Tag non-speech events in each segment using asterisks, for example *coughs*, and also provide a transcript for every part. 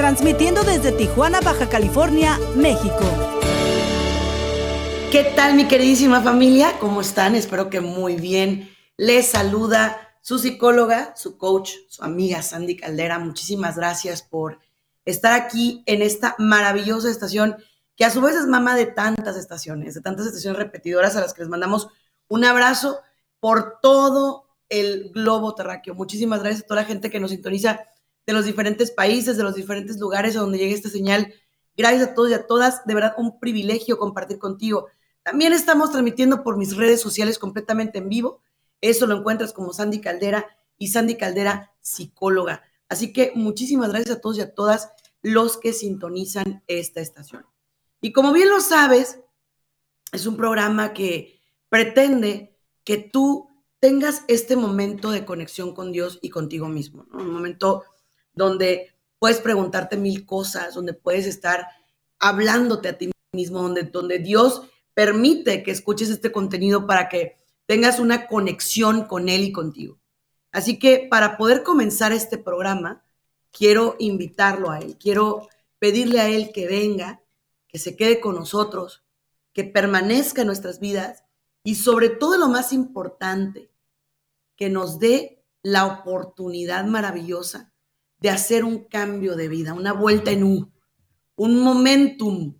transmitiendo desde Tijuana, Baja California, México. ¿Qué tal mi queridísima familia? ¿Cómo están? Espero que muy bien. Les saluda su psicóloga, su coach, su amiga Sandy Caldera. Muchísimas gracias por estar aquí en esta maravillosa estación que a su vez es mamá de tantas estaciones, de tantas estaciones repetidoras a las que les mandamos un abrazo por todo el globo terráqueo. Muchísimas gracias a toda la gente que nos sintoniza de los diferentes países, de los diferentes lugares a donde llegue esta señal. Gracias a todos y a todas. De verdad, un privilegio compartir contigo. También estamos transmitiendo por mis redes sociales completamente en vivo. Eso lo encuentras como Sandy Caldera y Sandy Caldera, psicóloga. Así que muchísimas gracias a todos y a todas los que sintonizan esta estación. Y como bien lo sabes, es un programa que pretende que tú tengas este momento de conexión con Dios y contigo mismo, un momento donde puedes preguntarte mil cosas, donde puedes estar hablándote a ti mismo, donde, donde Dios permite que escuches este contenido para que tengas una conexión con Él y contigo. Así que para poder comenzar este programa, quiero invitarlo a Él, quiero pedirle a Él que venga, que se quede con nosotros, que permanezca en nuestras vidas y sobre todo lo más importante, que nos dé la oportunidad maravillosa de hacer un cambio de vida, una vuelta en U, un momentum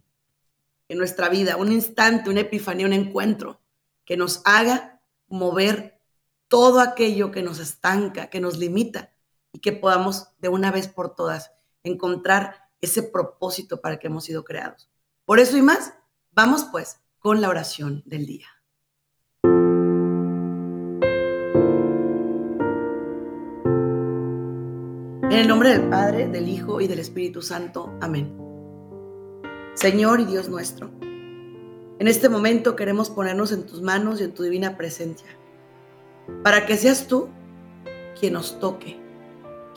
en nuestra vida, un instante, una epifanía, un encuentro que nos haga mover todo aquello que nos estanca, que nos limita y que podamos de una vez por todas encontrar ese propósito para el que hemos sido creados. Por eso y más, vamos pues con la oración del día. En el nombre del Padre, del Hijo y del Espíritu Santo. Amén. Señor y Dios nuestro, en este momento queremos ponernos en tus manos y en tu divina presencia, para que seas tú quien nos toque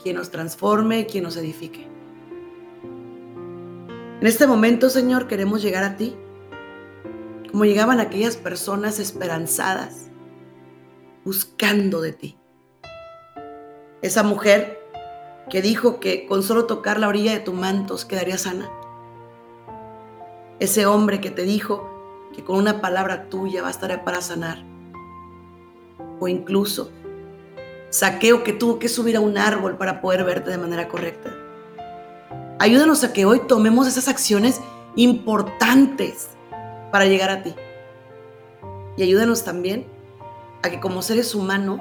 quien nos transforme, quien nos edifique. En este momento, Señor, queremos llegar a ti, como llegaban aquellas personas esperanzadas, buscando de ti. Esa mujer que dijo que con solo tocar la orilla de tu manto quedaría sana. Ese hombre que te dijo que con una palabra tuya bastará para sanar. O incluso Saqueo que tuvo que subir a un árbol para poder verte de manera correcta. Ayúdanos a que hoy tomemos esas acciones importantes para llegar a ti. Y ayúdanos también a que como seres humanos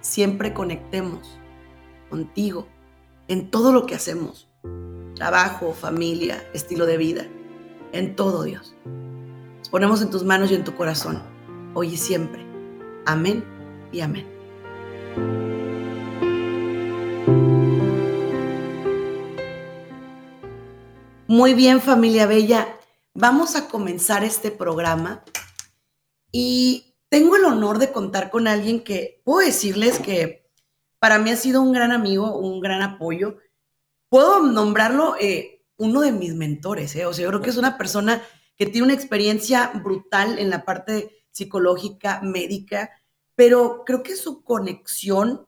siempre conectemos contigo en todo lo que hacemos. Trabajo, familia, estilo de vida, en todo Dios. Nos ponemos en tus manos y en tu corazón, hoy y siempre. Amén y amén. Muy bien, familia bella. Vamos a comenzar este programa y tengo el honor de contar con alguien que puedo decirles que para mí ha sido un gran amigo, un gran apoyo. Puedo nombrarlo eh, uno de mis mentores, eh. o sea, yo creo que es una persona que tiene una experiencia brutal en la parte psicológica, médica, pero creo que su conexión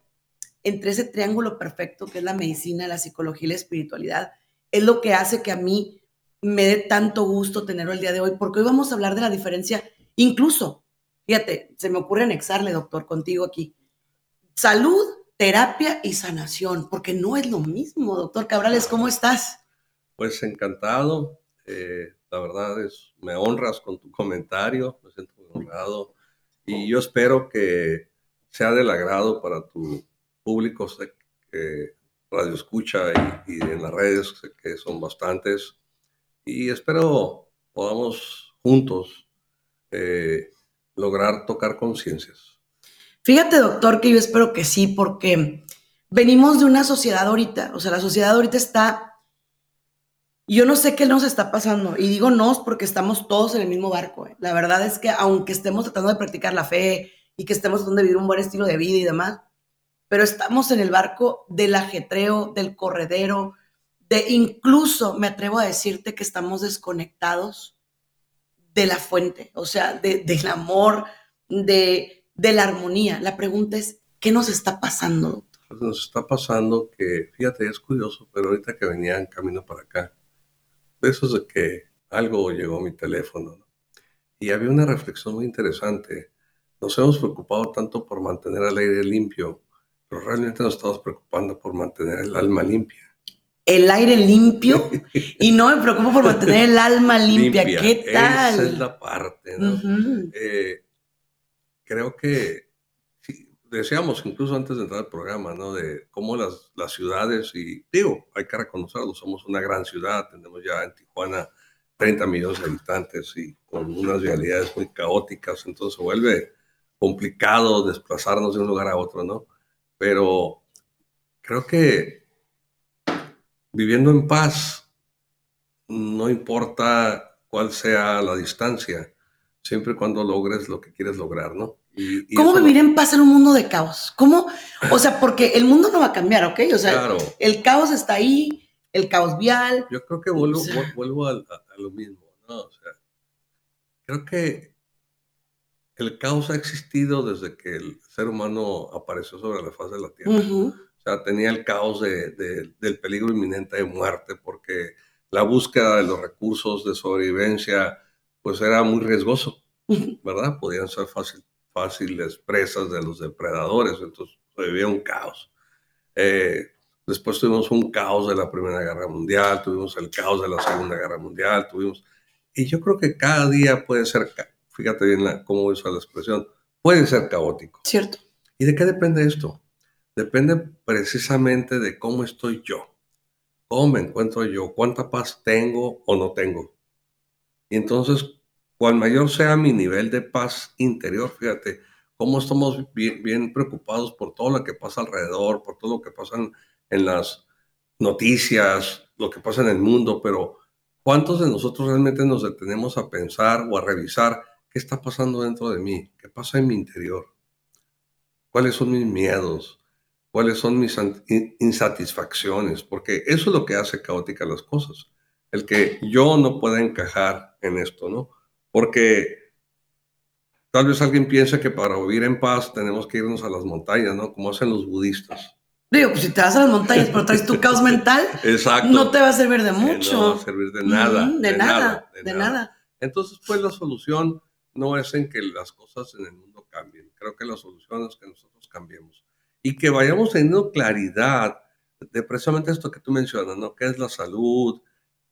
entre ese triángulo perfecto que es la medicina, la psicología y la espiritualidad es lo que hace que a mí me dé tanto gusto tenerlo el día de hoy, porque hoy vamos a hablar de la diferencia, incluso, fíjate, se me ocurre anexarle, doctor, contigo aquí, salud, terapia y sanación, porque no es lo mismo, doctor Cabrales, ¿cómo estás? Pues encantado, eh, la verdad es, me honras con tu comentario, me siento muy honrado y yo espero que sea del agrado para tu público que radio escucha y, en las redes, que son bastantes. Y espero podamos juntos eh, lograr tocar conciencias. Fíjate, doctor, que yo espero que sí, porque venimos de una sociedad ahorita, o sea, la sociedad ahorita está yo no sé qué nos está pasando. Y digo nos porque estamos todos en el mismo barco. ¿eh? La verdad es que aunque estemos tratando de practicar la fe y que estemos tratando de vivir un buen estilo de vida y demás, pero estamos en el barco del ajetreo, del corredero, de incluso me atrevo a decirte que estamos desconectados de la fuente, o sea, del amor, de, de la armonía. La pregunta es, ¿qué nos está pasando, doctor? Pues nos está pasando que, fíjate, es curioso, pero ahorita que venía en camino para acá, de eso de que algo llegó a mi teléfono, ¿no? y había una reflexión muy interesante. Nos hemos preocupado tanto por mantener el aire limpio, pero realmente nos estamos preocupando por mantener el alma limpia. El aire limpio *laughs* y no me preocupo por mantener el alma limpia. ¿Qué tal? Esa es la parte, ¿no? Eh, creo que decíamos incluso antes de entrar al programa, ¿no? De cómo las, las ciudades, y digo, hay que reconocerlo, somos una gran ciudad, tenemos ya en Tijuana 30 millones de habitantes y con unas realidades muy caóticas, entonces se vuelve complicado desplazarnos de un lugar a otro, ¿no? Pero creo que viviendo en paz, no importa cuál sea la distancia, siempre y cuando logres lo que quieres lograr, ¿no? ¿Cómo vivir en paz en un mundo de caos? ¿Cómo? O sea, porque el mundo no va a cambiar, ¿ok? O sea, el caos está ahí, el caos vial. Yo creo que vuelvo, vuelvo a, lo mismo, ¿no? O sea, creo que el caos ha existido desde que el ser humano apareció sobre la faz de la Tierra. O sea, tenía el caos del peligro inminente de muerte porque la búsqueda de los recursos de sobrevivencia pues era muy riesgoso, ¿verdad? Podían ser fácil, fáciles presas de los depredadores, entonces vivía un caos. Eh, después tuvimos un caos de la Primera Guerra Mundial, tuvimos el caos de la Segunda Guerra Mundial, tuvimos... Y yo creo que cada día puede ser, fíjate bien la, cómo usa la expresión, puede ser caótico. Cierto. ¿Y de qué depende esto? Depende precisamente de cómo estoy yo, cómo me encuentro yo, cuánta paz tengo o no tengo. Y entonces cual mayor sea mi nivel de paz interior, fíjate, cómo estamos bien, preocupados por todo lo que pasa alrededor, por todo lo que pasa en, las noticias, lo que pasa en el mundo, pero ¿cuántos de nosotros realmente nos detenemos a pensar o a revisar qué está pasando dentro de mí? ¿Qué pasa en mi interior? ¿Cuáles son mis miedos? ¿Cuáles son mis insatisfacciones? Porque eso es lo que hace caóticas las cosas. El que yo no pueda encajar en esto, ¿no? porque tal vez alguien piense que para vivir en paz tenemos que irnos a las montañas, ¿no? Como hacen los budistas. Digo, pues si te vas a las montañas pero traes tu *laughs* caos mental, no te va a servir de mucho. No va a servir de nada. de, nada, de, nada. Entonces, pues la solución no es en que las cosas en el mundo cambien. Creo que la solución es que nosotros cambiemos. Y que vayamos teniendo claridad de precisamente esto que tú mencionas, ¿no? ¿Qué es la salud?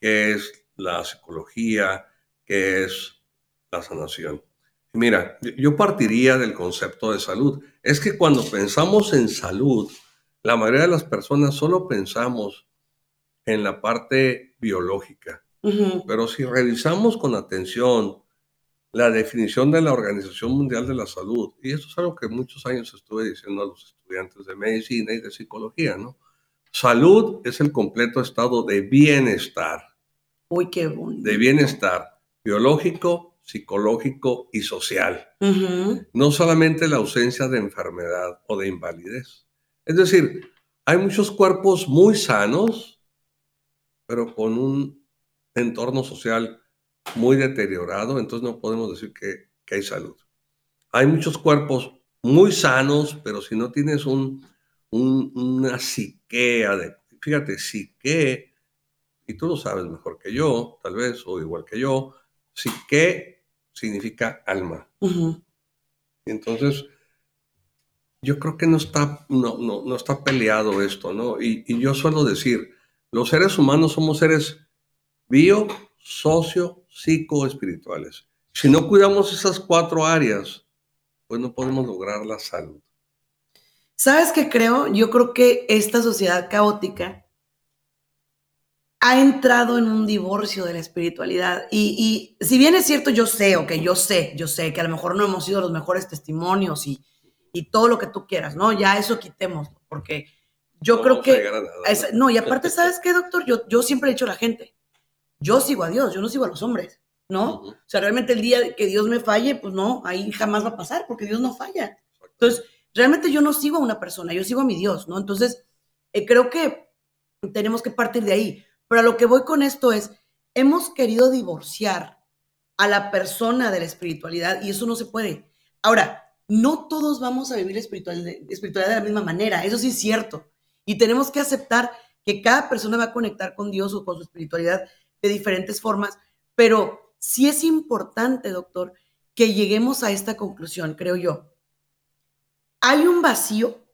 ¿Qué es la psicología? ¿Qué es la sanación. Mira, yo partiría del concepto de salud. Es que cuando pensamos en salud, la mayoría de las personas solo pensamos en la parte biológica. Pero si revisamos con atención la definición de la Organización Mundial de la Salud, y eso es algo que muchos años estuve diciendo a los estudiantes de medicina y de psicología, ¿no? Salud es el completo estado de bienestar. Uy, qué bonito. De bienestar biológico, psicológico y social. No solamente la ausencia de enfermedad o de invalidez. Es decir, hay muchos cuerpos muy sanos, pero con un entorno social muy deteriorado, entonces no podemos decir que, hay salud. Hay muchos cuerpos muy sanos, pero si no tienes un, una psique, de, fíjate, psique, y tú lo sabes mejor que yo, tal vez, o igual que yo, psique significa alma. Entonces, yo creo que no está, no, no, está peleado esto, ¿no? Y, y, yo suelo decir, los seres humanos somos seres bio, socio, psico, espirituales. Si no cuidamos esas cuatro áreas, pues no podemos lograr la salud. ¿Sabes qué creo? Yo creo que esta sociedad caótica ha entrado en un divorcio de la espiritualidad. Y, si bien es cierto, yo sé, o que yo sé, yo sé que a lo mejor no hemos sido los mejores testimonios y, todo lo que tú quieras, ¿no? Ya eso quitemos, porque yo creo que... no, y aparte, ¿sabes qué, doctor? Yo, yo siempre he dicho a la gente, yo sigo a Dios, yo no sigo a los hombres, ¿no? O sea, realmente el día que Dios me falle, pues no, ahí jamás va a pasar porque Dios no falla. Entonces, realmente yo no sigo a una persona, yo sigo a mi Dios, ¿no? Entonces, eh, creo que tenemos que partir de ahí. Pero a lo que voy con esto es, hemos querido divorciar a la persona de la espiritualidad y eso no se puede. Ahora, no todos vamos a vivir espiritualidad, espiritualidad de la misma manera, eso sí es cierto. Y tenemos que aceptar que cada persona va a conectar con Dios o con su espiritualidad de diferentes formas, pero sí es importante, doctor, que lleguemos a esta conclusión, creo yo. Hay un vacío,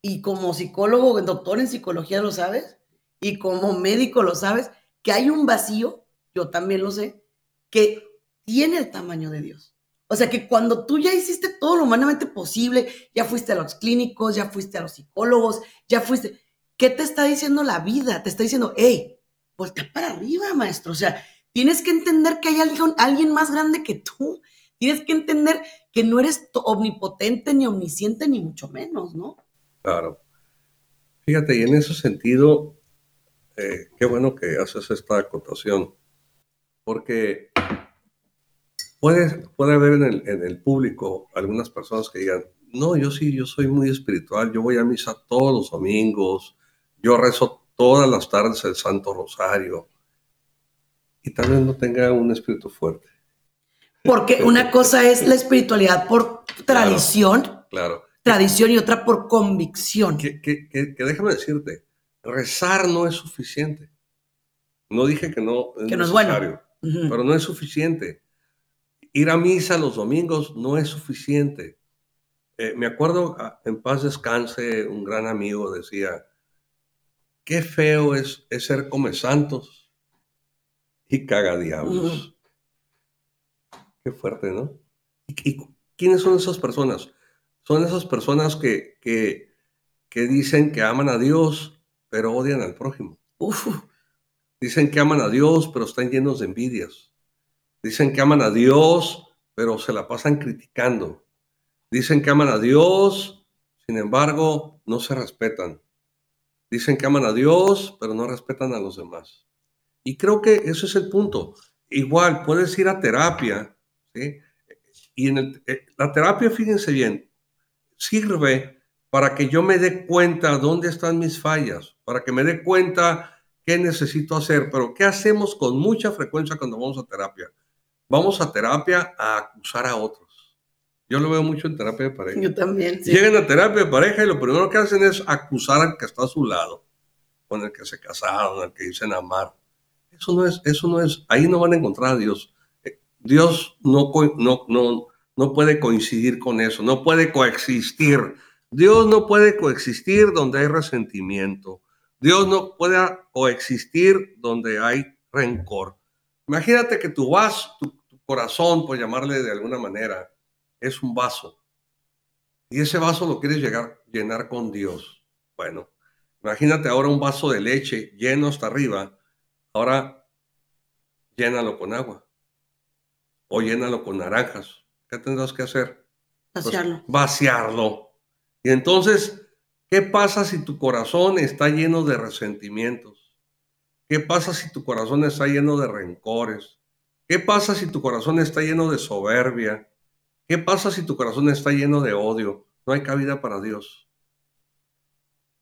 y como psicólogo, doctor en psicología lo sabes, y como médico lo sabes, que hay un vacío, yo también lo sé, que tiene el tamaño de Dios. O sea que cuando tú ya hiciste todo lo humanamente posible, ya fuiste a los clínicos, ya fuiste a los psicólogos, ya fuiste, ¿qué te está diciendo la vida? Te está diciendo, hey, voltea para arriba, maestro. O sea, tienes que entender que hay alguien, alguien más grande que tú. Tienes que entender que no eres omnipotente, ni omnisciente, ni mucho menos, ¿no? Claro. Fíjate, y en ese sentido, eh, qué bueno que haces esta acotación, porque puede, puede haber en el, en el, público algunas personas que digan, no, yo sí, yo soy muy espiritual, yo voy a misa todos los domingos, yo rezo todas las tardes el Santo Rosario, y tal vez no tenga un espíritu fuerte. Porque una cosa es la espiritualidad por tradición, claro, tradición y otra por convicción. Que, que, que, que déjame decirte, rezar no es suficiente. No dije que no es que no necesario, es bueno. pero no es suficiente. Ir a misa los domingos no es suficiente. Eh, me acuerdo, ah, en paz descanse, un gran amigo decía, qué feo es, es ser come santos y caga diablos. Uh -huh. Qué fuerte, ¿no? ¿Y, ¿Y, quiénes son esas personas? Son esas personas que, que, que dicen que aman a Dios, pero odian al prójimo. Dicen que aman a Dios, pero están llenos de envidias. Dicen que aman a Dios, pero se la pasan criticando. Dicen que aman a Dios, sin embargo, no se respetan. Dicen que aman a Dios, pero no respetan a los demás. Y creo que ese es el punto. Igual, puedes ir a terapia. Y en eh, la terapia, fíjense bien, sirve para que yo me dé cuenta dónde están mis fallas, para que me dé cuenta qué necesito hacer. Pero ¿qué hacemos con mucha frecuencia cuando vamos a terapia? Vamos a terapia a acusar a otros. Yo lo veo mucho en terapia de pareja. Yo también. Sí. Llegan a terapia de pareja y lo primero que hacen es acusar al que está a su lado, con el que se casaron, al que dicen amar. Eso no es, eso no es, ahí no van a encontrar a Dios. Dios no, no, no, no puede coincidir con eso, no puede coexistir. Dios no puede coexistir donde hay resentimiento. Dios no puede coexistir donde hay rencor. Imagínate que tu vaso, tu, tu, corazón, por llamarle de alguna manera, es un vaso. Y ese vaso lo quieres llegar, llenar con Dios. Bueno, imagínate ahora un vaso de leche lleno hasta arriba. Ahora llénalo con agua. O llénalo con naranjas. ¿Qué tendrás que hacer? Vaciarlo. Pues, vaciarlo. Y entonces, ¿qué pasa si tu corazón está lleno de resentimientos? ¿Qué pasa si tu corazón está lleno de rencores? ¿Qué pasa si tu corazón está lleno de soberbia? ¿Qué pasa si tu corazón está lleno de odio? No hay cabida para Dios.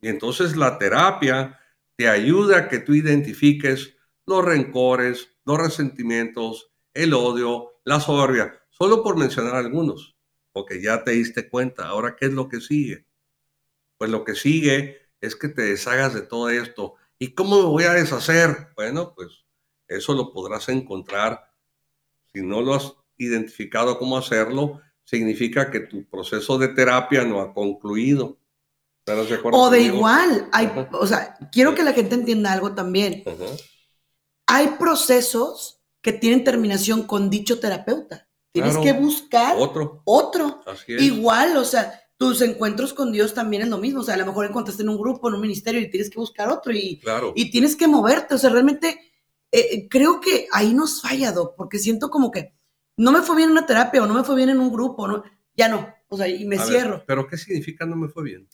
Y entonces la terapia te ayuda a que tú identifiques los rencores, los resentimientos, el odio, la soberbia, solo por mencionar algunos porque ya te diste cuenta. Ahora, ¿qué es lo que sigue? Pues lo que sigue es que te deshagas de todo esto. ¿Y cómo me voy a deshacer? Bueno, pues eso lo podrás encontrar. Si no lo has identificado cómo hacerlo, significa que tu proceso de terapia no ha concluido. ¿Estás de acuerdo? O de conmigo? igual, hay, uh -huh. o sea, quiero que la gente entienda algo también. Uh -huh. Hay procesos que tienen terminación con dicho terapeuta. Tienes claro, que buscar otro. Otro. Igual, o sea, tus encuentros con Dios también es lo mismo. O sea, a lo mejor encontraste en un grupo, en un ministerio y tienes que buscar otro y, claro. y tienes que moverte. O sea, realmente eh, creo que ahí nos falla, Doc, porque siento como que no me fue bien en una terapia o no me fue bien en un grupo, ¿no? ya no. O sea, y me a cierro. Ver, ¿Pero qué significa no me fue bien?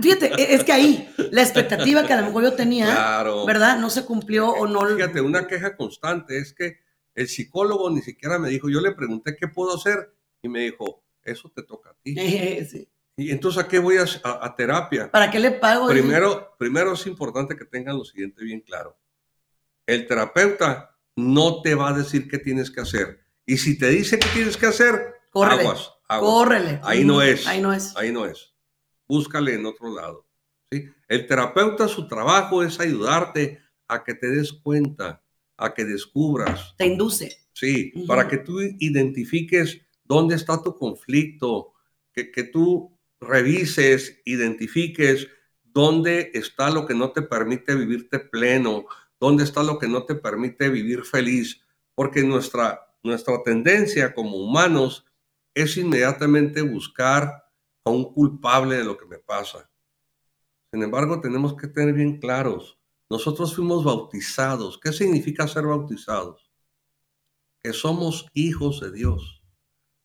Fíjate, e, es que ahí la expectativa que a lo mejor yo tenía, Claro. ¿verdad? No se cumplió o no. Fíjate, una queja constante es que el psicólogo ni siquiera me dijo, yo le pregunté qué puedo hacer y me dijo, eso te toca a ti. Sí. Y entonces, ¿a qué voy a, a- a terapia? ¿Para qué le pago? Primero, primero es importante que tengan lo siguiente bien claro. El terapeuta no te va a decir qué tienes que hacer. Y si te dice qué tienes que hacer, Córrele. aguas, aguas. Córrele. Ahí no es. Ahí no es. Ahí no es. Búscale en otro lado. ¿sí? El terapeuta, su trabajo es ayudarte a que te des cuenta, a que descubras, Te induce. sí, para que tú identifiques dónde está tu conflicto, que, que tú revises, identifiques dónde está lo que no te permite vivirte pleno, dónde está lo que no te permite vivir feliz, porque nuestra, nuestra tendencia como humanos es inmediatamente buscar a un culpable de lo que me pasa. Sin embargo, tenemos que tener bien claros, nosotros fuimos bautizados. ¿Qué significa ser bautizados? Que somos hijos de Dios.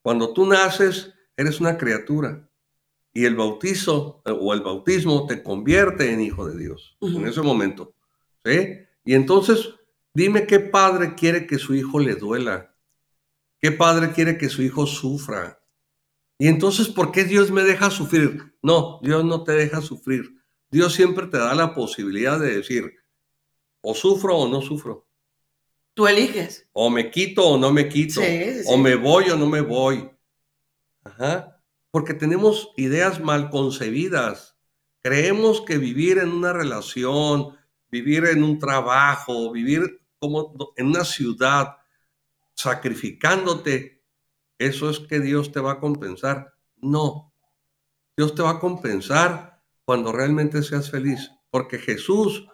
Cuando tú naces, eres una criatura y el bautizo eh, o el bautismo te convierte en hijo de Dios en ese momento. ¿sí? Y entonces, dime qué padre quiere que su hijo le duela. ¿Qué padre quiere que su hijo sufra? Y entonces, ¿por qué Dios me deja sufrir? No, Dios no te deja sufrir. Dios siempre te da la posibilidad de decir, o sufro o no sufro, Tú eliges. o me quito o no me quito, Sí, sí, sí. o me voy o no me voy. Ajá. Porque tenemos ideas mal concebidas. Creemos que vivir en una relación, vivir en un trabajo, vivir como en una ciudad, sacrificándote, eso es que Dios te va a compensar. No. Dios te va a compensar cuando realmente seas feliz. Porque Jesús,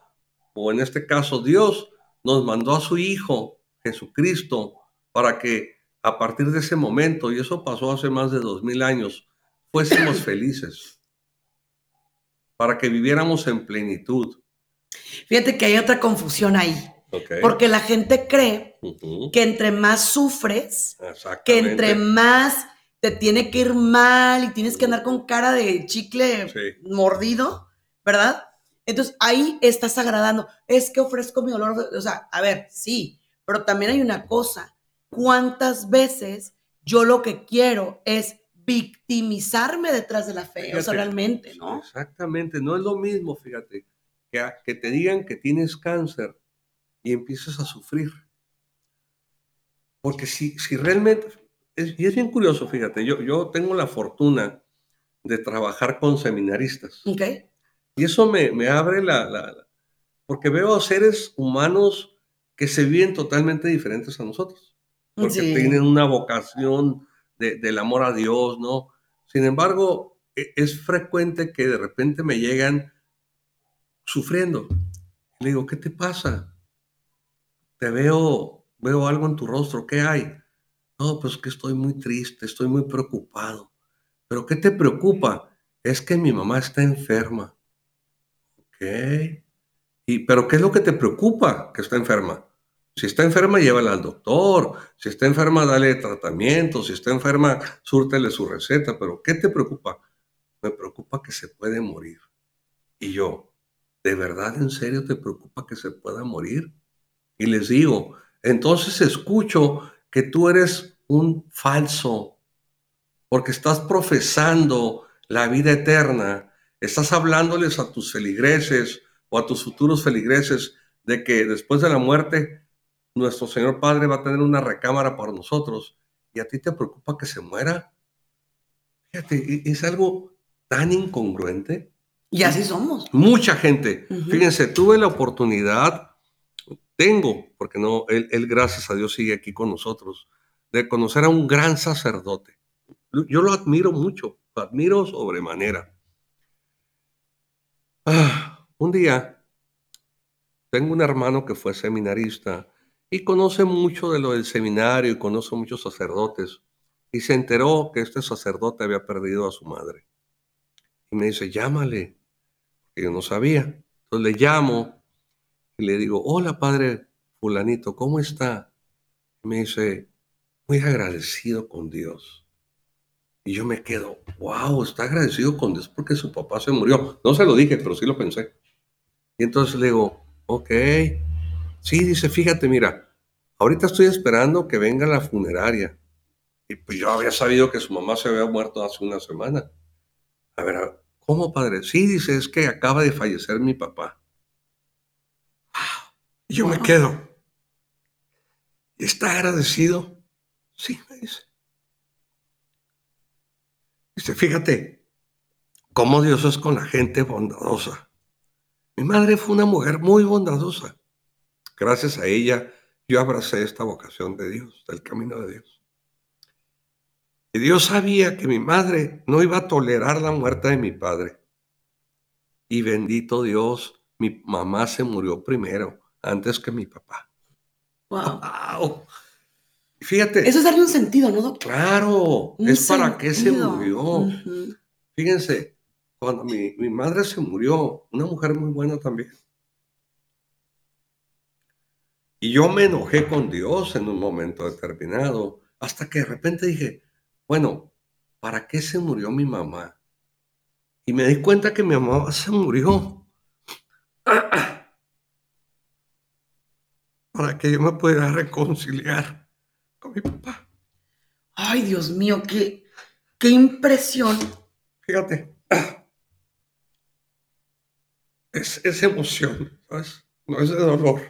o en este caso Dios, nos mandó a su Hijo, Jesucristo, para que a partir de ese momento, y eso pasó hace más de dos mil años, fuésemos *coughs* felices. Para que viviéramos en plenitud. Fíjate que hay otra confusión ahí. ¿ok? Porque la gente cree que entre más sufres, que entre más te tiene que ir mal y tienes que andar con cara de chicle Sí. mordido, ¿verdad? Entonces ahí estás agradando. Es que ofrezco mi dolor. O sea, a ver, sí, pero también hay una cosa. ¿Cuántas veces yo lo que quiero es victimizarme detrás de la fe? O sea, Fíjate, realmente, ¿no? Exactamente, no es lo mismo, fíjate, que, a- que te digan que tienes cáncer y empieces a sufrir. Porque si, si realmente, es- y es bien curioso, fíjate, yo, yo tengo la fortuna de trabajar con seminaristas ¿Ok? Y eso me, me abre la, la- la- porque veo a seres humanos que se viven totalmente diferentes a nosotros porque Sí. tienen una vocación de- del amor a Dios, ¿no? Sin embargo, e- es frecuente que de repente me llegan sufriendo. Le digo, ¿qué te pasa? Te veo, veo algo en tu rostro, ¿qué hay? No, pues que estoy muy triste, estoy muy preocupado. ¿Pero qué te preocupa? Es que mi mamá está enferma. ¿Y, pero qué es lo que te preocupa que está enferma? Si está enferma, llévala al doctor. Si está enferma, dale tratamiento. Si está enferma, súrtele su receta. Pero ¿qué te preocupa? Me preocupa que se puede morir. Y yo, ¿de verdad en serio te preocupa que se pueda morir? Y les digo, entonces escucho que tú eres un falso, porque estás profesando la vida eterna, estás hablándoles a tus feligreses o a tus futuros feligreses de que después de la muerte nuestro Señor Padre va a tener una recámara para nosotros y a ti te preocupa que se muera. Fíjate, e- es algo tan incongruente. Y así somos. Mucha gente, fíjense, tuve la oportunidad, tengo, porque no, él, él, gracias a Dios sigue aquí con nosotros, de conocer a un gran sacerdote. Yo lo admiro mucho, lo admiro sobremanera. Ah, un día tengo un hermano que fue seminarista y conoce mucho de lo del seminario y conoce muchos sacerdotes y se enteró que este sacerdote había perdido a su madre. Y me dice, llámale, que yo no sabía. Entonces le llamo y le digo, hola padre fulanito, ¿cómo está? Y me dice, muy agradecido con Dios. Y yo me quedo, wow, está agradecido con Dios porque su papá se murió. No se lo dije, pero sí lo pensé. Y entonces le digo, ok. Sí, dice, fíjate, mira, ahorita estoy esperando que venga la funeraria. Y pues yo había sabido que su mamá se había muerto hace una semana. A ver, ¿cómo padre? Sí, dice, es que acaba de fallecer mi papá. Y yo me quedo. ¿Está agradecido? Sí, me dice. Dice, fíjate cómo Dios es con la gente bondadosa. Mi madre fue una mujer muy bondadosa. Gracias a ella yo abracé esta vocación de Dios, del camino de Dios. Y Dios sabía que mi madre no iba a tolerar la muerte de mi padre. Y bendito Dios, mi mamá se murió primero, antes que mi papá. Wow. Fíjate. Eso es darle un sentido, ¿no, doctor? Claro, es para qué se murió. Fíjense, cuando mi, mi, madre se murió, una mujer muy buena también. Y yo me enojé con Dios en un momento determinado, hasta que de repente dije, bueno, ¿para qué se murió mi mamá? Y me di cuenta que mi mamá se murió. *clears throat* Para que yo me pudiera reconciliar con mi papá. Ay, Dios mío, qué, qué impresión. Fíjate, *clears throat* es, emoción, ¿sabes? No es de dolor.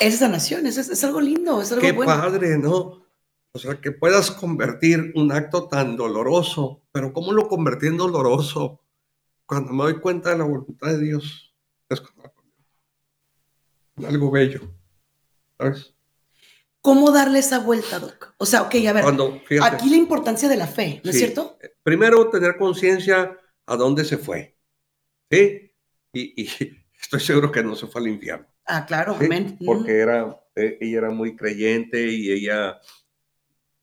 Es sanación, es, es algo lindo, es algo qué bueno. padre, ¿no? O sea, que puedas convertir un acto tan doloroso, pero ¿cómo lo convertí en doloroso? Cuando me doy cuenta de la voluntad de Dios, es algo bello, ¿sabes? ¿Cómo darle esa vuelta, Doc? O sea, ok, a ver, aquí la importancia de la fe, ¿no es cierto? Primero, tener conciencia a dónde se fue, ¿sí? Y, y, *laughs* estoy seguro que no se fue al infierno. Ah, claro, amén. Porque era, eh, ella era muy creyente y ella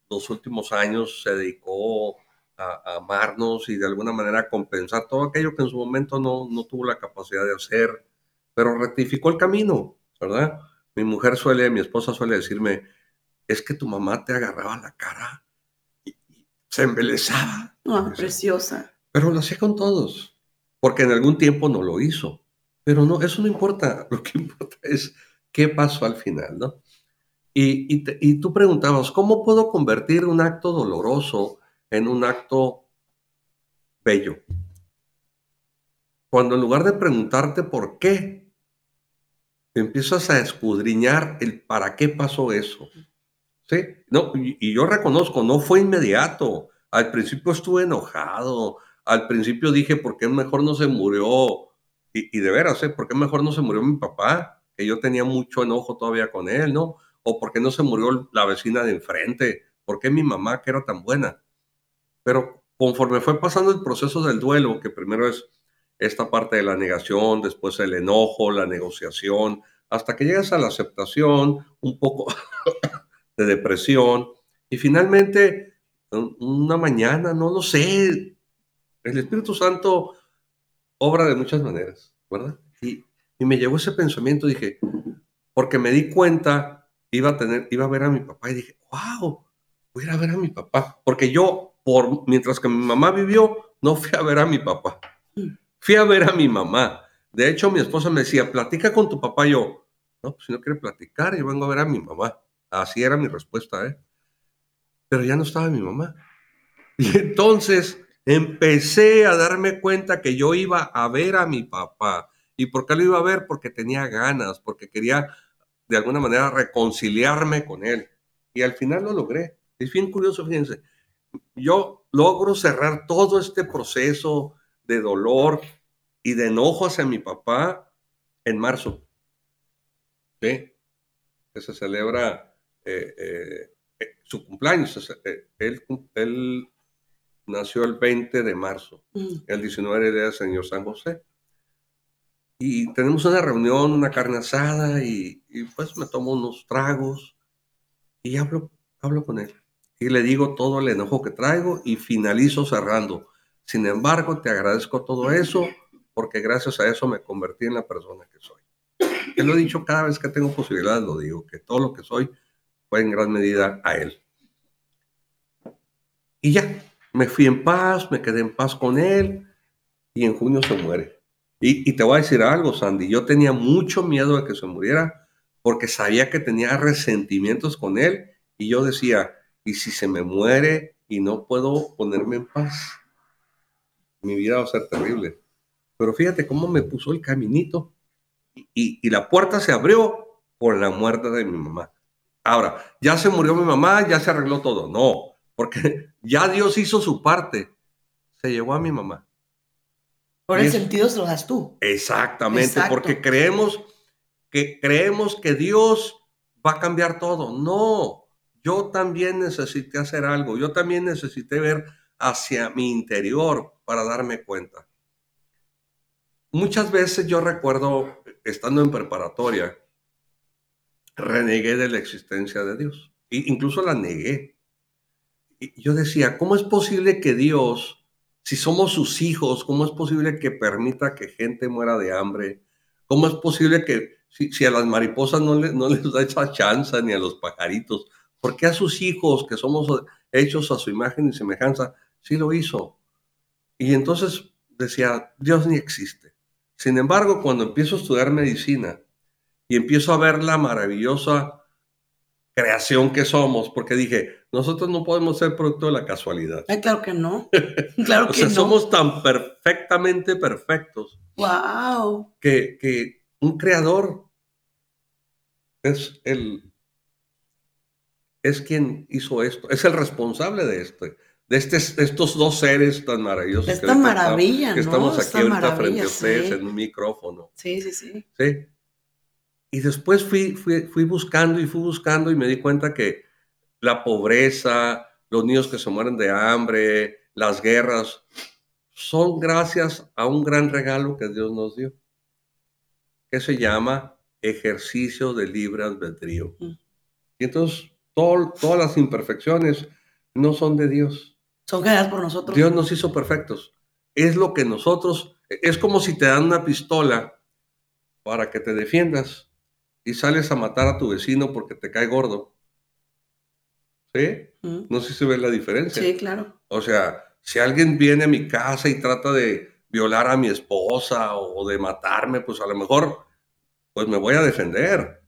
los últimos años se dedicó a, amarnos y de alguna manera compensar todo aquello que en su momento no, no tuvo la capacidad de hacer, pero rectificó el camino, ¿verdad? Mi mujer suele, mi esposa suele decirme, es que tu mamá te agarraba la cara y, se embelezaba. Ah, preciosa. Pero lo hacía con todos, porque en algún tiempo no lo hizo. Pero no, eso no importa. *laughs* Lo que importa es qué pasó al final, ¿no? Y, tú preguntabas, ¿cómo puedo convertir un acto doloroso en un acto bello? Cuando en lugar de preguntarte por qué, empiezas a escudriñar el para qué pasó eso. ¿Sí? No, y, yo reconozco, no fue inmediato. Al principio estuve enojado. Al principio dije, ¿por qué mejor no se murió? Y, de veras, ¿eh? ¿por qué mejor no se murió mi papá? Que yo tenía mucho enojo todavía con él, ¿no? o por qué no se murió la vecina de enfrente, por qué mi mamá que era tan buena. Pero conforme fue pasando el proceso del duelo, que primero es esta parte de la negación, después el enojo, la negociación, hasta que llegas a la aceptación, un poco *laughs* de depresión, y finalmente una mañana, no lo sé, el Espíritu Santo obra de muchas maneras, ¿verdad? Y, y me llegó ese pensamiento, dije, porque me di cuenta iba a tener, iba a ver a mi papá y dije, wow, voy a ver a mi papá. Porque yo, por, mientras que mi mamá vivió, no fui a ver a mi papá. Fui a ver a mi mamá. De hecho, mi esposa me decía, platica con tu papá. yo, no, pues si no quiere platicar, yo vengo a ver a mi mamá. Así era mi respuesta, ¿eh? Pero ya no estaba mi mamá. Y entonces empecé a darme cuenta que yo iba a ver a mi papá. ¿Y por qué lo iba a ver? Porque tenía ganas, porque quería de alguna manera reconciliarme con él. Y al final lo logré. Es bien curioso, fíjense. Yo logro cerrar todo este proceso de dolor y de enojo hacia mi papá en marzo. ¿Sí? Que se celebra eh, eh, eh, su cumpleaños. él, él, nació el 20 de marzo. Mm. El 19 de Señor San José y tenemos una reunión, una carne asada y, pues me tomo unos tragos y hablo, hablo con él. Y le digo todo el enojo que traigo y finalizo cerrando. Sin embargo, te agradezco todo eso porque gracias a eso me convertí en la persona que soy. Te lo he dicho cada vez que tengo posibilidad, lo digo, que todo lo que soy fue en gran medida a él. Y ya, me fui en paz, me quedé en paz con él y en junio se muere. Y, y, te voy a decir algo, Sandy, yo tenía mucho miedo de que se muriera porque sabía que tenía resentimientos con él y yo decía, ¿y si se me muere y no puedo ponerme en paz? Mi vida va a ser terrible. Pero fíjate cómo me puso el caminito y, y la puerta se abrió por la muerte de mi mamá. Ahora, ya se murió mi mamá, ya se arregló todo. No, porque *laughs* ya Dios hizo su parte. Se llevó a mi mamá. Por el sentido se lo das tú. Exactamente, porque creemos que creemos que Dios va a cambiar todo. No, yo también necesité hacer algo. Yo también necesité ver hacia mi interior para darme cuenta. Muchas veces yo recuerdo estando en preparatoria, renegué de la existencia de Dios. E incluso la negué. Yo decía, ¿cómo es posible que Dios, si somos sus hijos, cómo es posible que permita que gente muera de hambre? ¿Cómo es posible que si, a las mariposas no, no les da esa chance ni a los pajaritos, ¿por qué a sus hijos que somos hechos a su imagen y semejanza, sí lo hizo? Y entonces decía, Dios ni existe. Sin embargo, cuando empiezo a estudiar medicina, y empiezo a ver la maravillosa creación que somos, porque dije, nosotros no podemos ser producto de la casualidad. claro que no. *laughs* *laughs* Claro que o sea, somos tan perfectamente perfectos. Wow. Que, que un creador es el es quien hizo esto, es el responsable de esto, de este, estos dos seres tan maravillosos. Esta maravilla, que estamos aquí ahorita frente a ustedes en un micrófono. Sí, sí, sí. Sí. Y después fui, fui, fui buscando y fui buscando y me di cuenta que la pobreza, los niños que se mueren de hambre, las guerras, son gracias a un gran regalo que Dios nos dio, que se llama ejercicio de libre albedrío. Mm. Y entonces todas las imperfecciones no son de Dios. Son creadas por nosotros. Dios nos hizo perfectos. Es lo que nosotros, es como si te dan una pistola para que te defiendas y sales a matar a tu vecino porque te cae gordo. ¿Sí? No sé si ves la diferencia. Sí, claro. O sea, si alguien viene a mi casa y trata de violar a mi esposa o de matarme, pues a lo mejor, pues me voy a defender.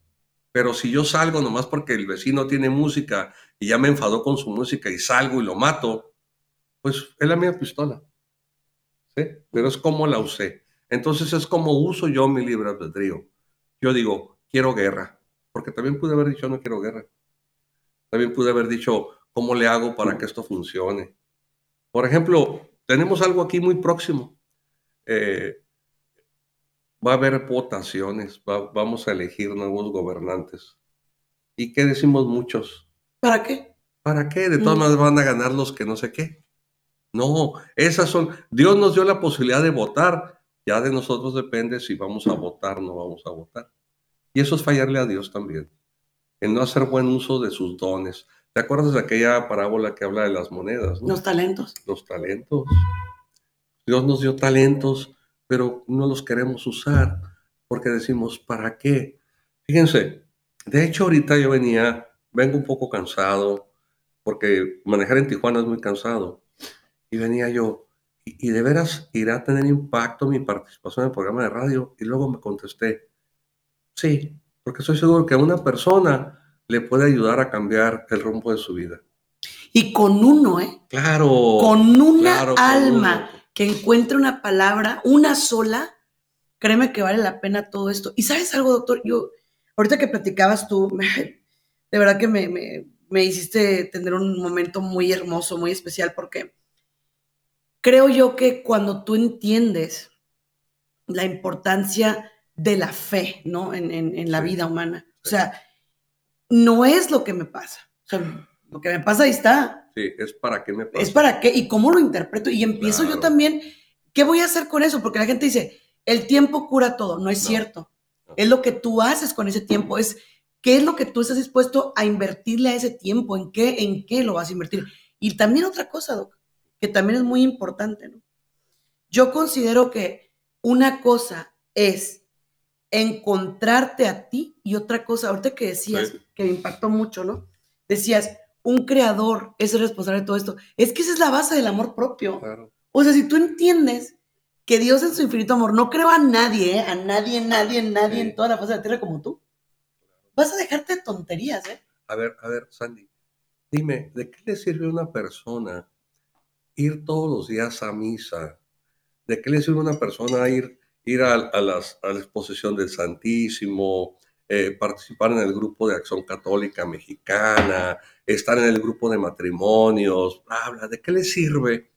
Pero si yo salgo nomás porque el vecino tiene música y ya me enfadó con su música y salgo y lo mato, pues es la mía pistola. ¿Sí? Pero es como la usé. Entonces es como uso yo mi libre albedrío. Yo digo, quiero guerra, porque también pude haber dicho no quiero guerra. También pude haber dicho cómo le hago para que esto funcione. Por ejemplo, tenemos algo aquí muy próximo. Eh, va a haber votaciones, vamos a elegir nuevos gobernantes. ¿Y qué decimos muchos? ¿Para qué? ¿Para qué? De todas mm. maneras van a ganar los que no sé qué. No, esas son, Dios nos dio la posibilidad de votar, ya de nosotros depende si vamos a votar o no vamos a votar. Y eso es fallarle a Dios también, en no hacer buen uso de sus dones. ¿Te acuerdas de aquella parábola que habla de las monedas? Los talentos. Los talentos. Dios nos dio talentos, pero no los queremos usar porque decimos, ¿para qué? Fíjense, de hecho ahorita yo venía, vengo un poco cansado, porque manejar en Tijuana es muy cansado. Y venía yo, y, y de veras irá a tener impacto mi participación en el programa de radio. Y luego me contesté, Sí, porque estoy seguro que a una persona le puede ayudar a cambiar el rumbo de su vida. Y con uno, ¿eh? Claro. Con una alma que encuentre una palabra, una sola, créeme que vale la pena todo esto. Y sabes algo, doctor, yo, ahorita que platicabas tú, *laughs* de verdad que me, me, me hiciste tener un momento muy hermoso, muy especial, porque creo yo que cuando tú entiendes la importancia de la fe, ¿no? En, la vida humana. O sea, no es lo que me pasa. O sea, lo que me pasa ahí está. Sí, es para qué me pasa. Es para qué y cómo lo interpreto. Y empiezo yo también, ¿qué voy a hacer con eso? Porque la gente dice, el tiempo cura todo. No es cierto. Es lo que tú haces con ese tiempo. Es qué es lo que tú estás dispuesto a invertirle a ese tiempo. ¿En qué, en qué lo vas a invertir? Y también otra cosa, Doc, que también es muy importante, ¿no? Yo considero que una cosa es encontrarte a ti y otra cosa, ahorita que decías, que me impactó mucho, ¿no? Decías, un creador es el responsable de todo esto. Es que esa es la base del amor propio. O sea, si tú entiendes que Dios en su infinito amor no creó a nadie, ¿eh? a nadie, nadie, nadie en toda la faz de la tierra como tú, vas a dejarte de tonterías, ¿eh? A ver, a ver, Sandy, dime, ¿de qué le sirve a una persona ir todos los días a misa? ¿De qué le sirve a una persona ir, ir a, las, a la exposición del Santísimo, eh, participar en el grupo de Acción Católica Mexicana, estar en el grupo de matrimonios, habla, ¿de qué le sirve